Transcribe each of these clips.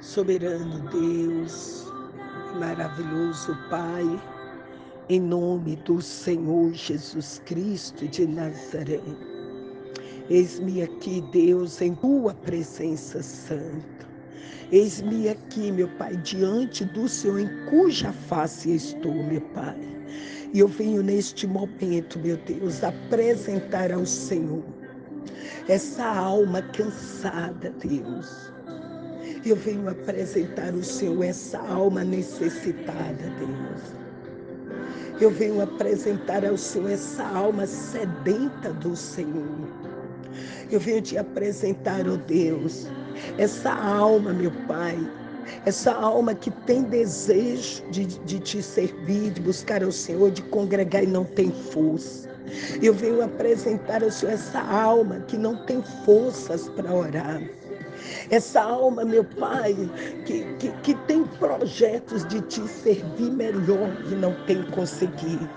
Soberano Deus, maravilhoso Pai, em nome do Senhor Jesus Cristo de Nazaré. Eis-me aqui, Deus, em tua presença santa. Eis-me aqui, meu Pai, diante do Senhor, em cuja face estou, meu Pai. E eu venho neste momento, meu Deus, apresentar ao Senhor essa alma cansada, Deus eu venho apresentar o Senhor essa alma necessitada, Deus. Eu venho apresentar ao Senhor essa alma sedenta do Senhor. Eu venho te apresentar, ó oh Deus, essa alma, meu Pai, essa alma que tem desejo de, de te servir, de buscar ao Senhor, de congregar e não tem força. Eu venho apresentar ao Senhor essa alma que não tem forças para orar. Essa alma, meu Pai, que, que, que tem projetos de te servir melhor e não tem conseguido.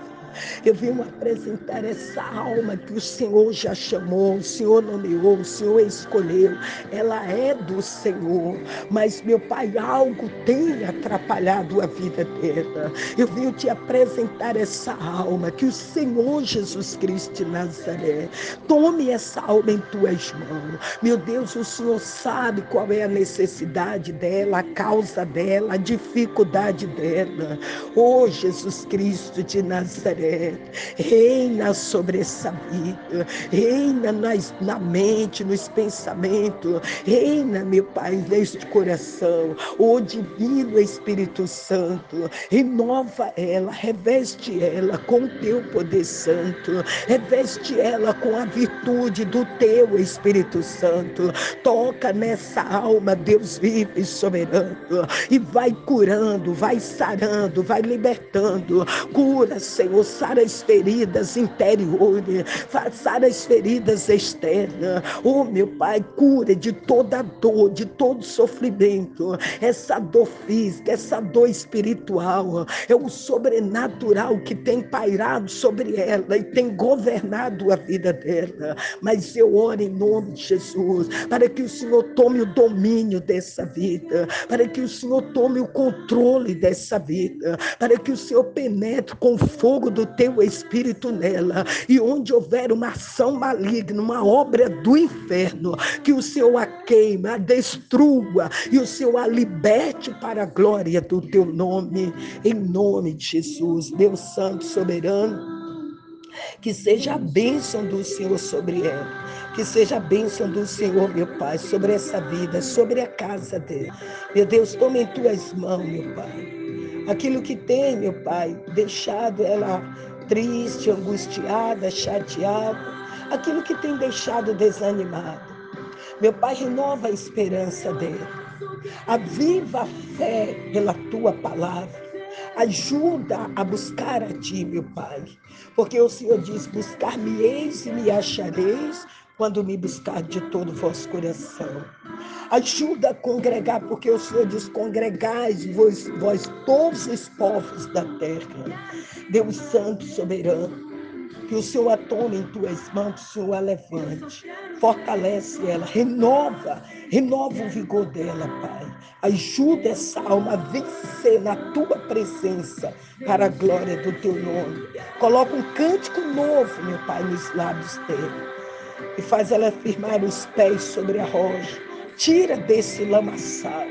Eu venho apresentar essa alma que o Senhor já chamou, o Senhor nomeou, o Senhor escolheu. Ela é do Senhor, mas meu Pai, algo tem atrapalhado a vida dela. Eu venho te apresentar essa alma que o Senhor Jesus Cristo de Nazaré tome essa alma em tuas mãos. Meu Deus, o Senhor sabe qual é a necessidade dela, a causa dela, a dificuldade dela. Oh, Jesus Cristo de Nazaré reina sobre essa vida, reina nas, na mente, nos pensamentos, reina, meu Pai, neste coração, o divino Espírito Santo, renova ela, reveste ela com o teu poder santo, reveste ela com a virtude do teu Espírito Santo, toca nessa alma, Deus vive e soberano, e vai curando, vai sarando, vai libertando, cura, Senhor, sara as feridas interiores, sara as feridas externas. Oh, meu Pai, cura de toda dor, de todo sofrimento, essa dor física, essa dor espiritual, é o sobrenatural que tem pairado sobre ela e tem governado a vida dela. Mas eu oro em nome de Jesus, para que o Senhor tome o domínio dessa vida, para que o Senhor tome o controle dessa vida, para que o Senhor penetre com o fogo do teu espírito nela. E onde houver uma ação maligna, uma obra do inferno, que o Senhor a queima, a destrua e o Senhor a liberte para a glória do teu nome, em nome de Jesus, Deus Santo, soberano. Que seja a bênção do Senhor sobre ela. Que seja a bênção do Senhor, meu Pai, sobre essa vida, sobre a casa dele. Meu Deus, tome em tuas mãos, meu Pai aquilo que tem, meu Pai, deixado ela triste, angustiada, chateada, aquilo que tem deixado desanimada. Meu Pai, renova a esperança dela. Aviva a fé pela tua palavra. Ajuda a buscar a ti, meu Pai. Porque o Senhor diz: Buscar-me-eis e me achareis quando me buscar de todo o vosso coração. Ajuda a congregar, porque o Senhor diz: congregais vós, vós todos os povos da terra. Deus Santo, soberano, que o Senhor a tome em tuas mãos, o Senhor a levante, fortalece ela, renova, renova o vigor dela, Pai. Ajuda essa alma a vencer na tua presença, para a glória do teu nome. Coloca um cântico novo, meu Pai, nos lábios dela e faz ela firmar os pés sobre a rocha. Tira desse lamaçal,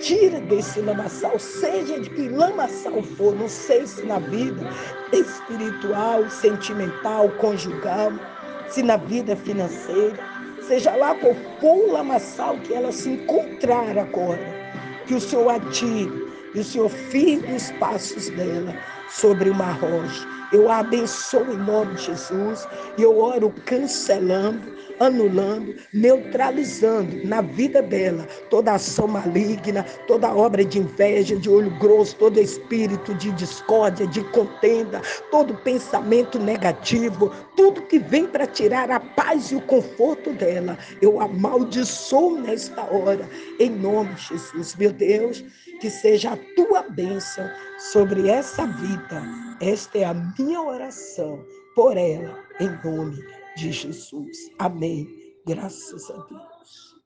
tira desse lamaçal, seja de que lamaçal for, não sei se na vida espiritual, sentimental, conjugal, se na vida financeira, seja lá qual for o lamaçal que ela se encontrar agora, que o Senhor atire e o Senhor firme os passos dela sobre uma rocha. Eu a abençoo em nome de Jesus e eu oro cancelando, anulando, neutralizando na vida dela toda ação maligna, toda obra de inveja, de olho grosso, todo espírito de discórdia, de contenda, todo pensamento negativo, tudo que vem para tirar a paz e o conforto dela. Eu amaldiçoo nesta hora, em nome de Jesus, meu Deus, que seja a tua bênção sobre essa vida. Esta é a minha oração por ela, em nome de Jesus. Amém. Graças a Deus.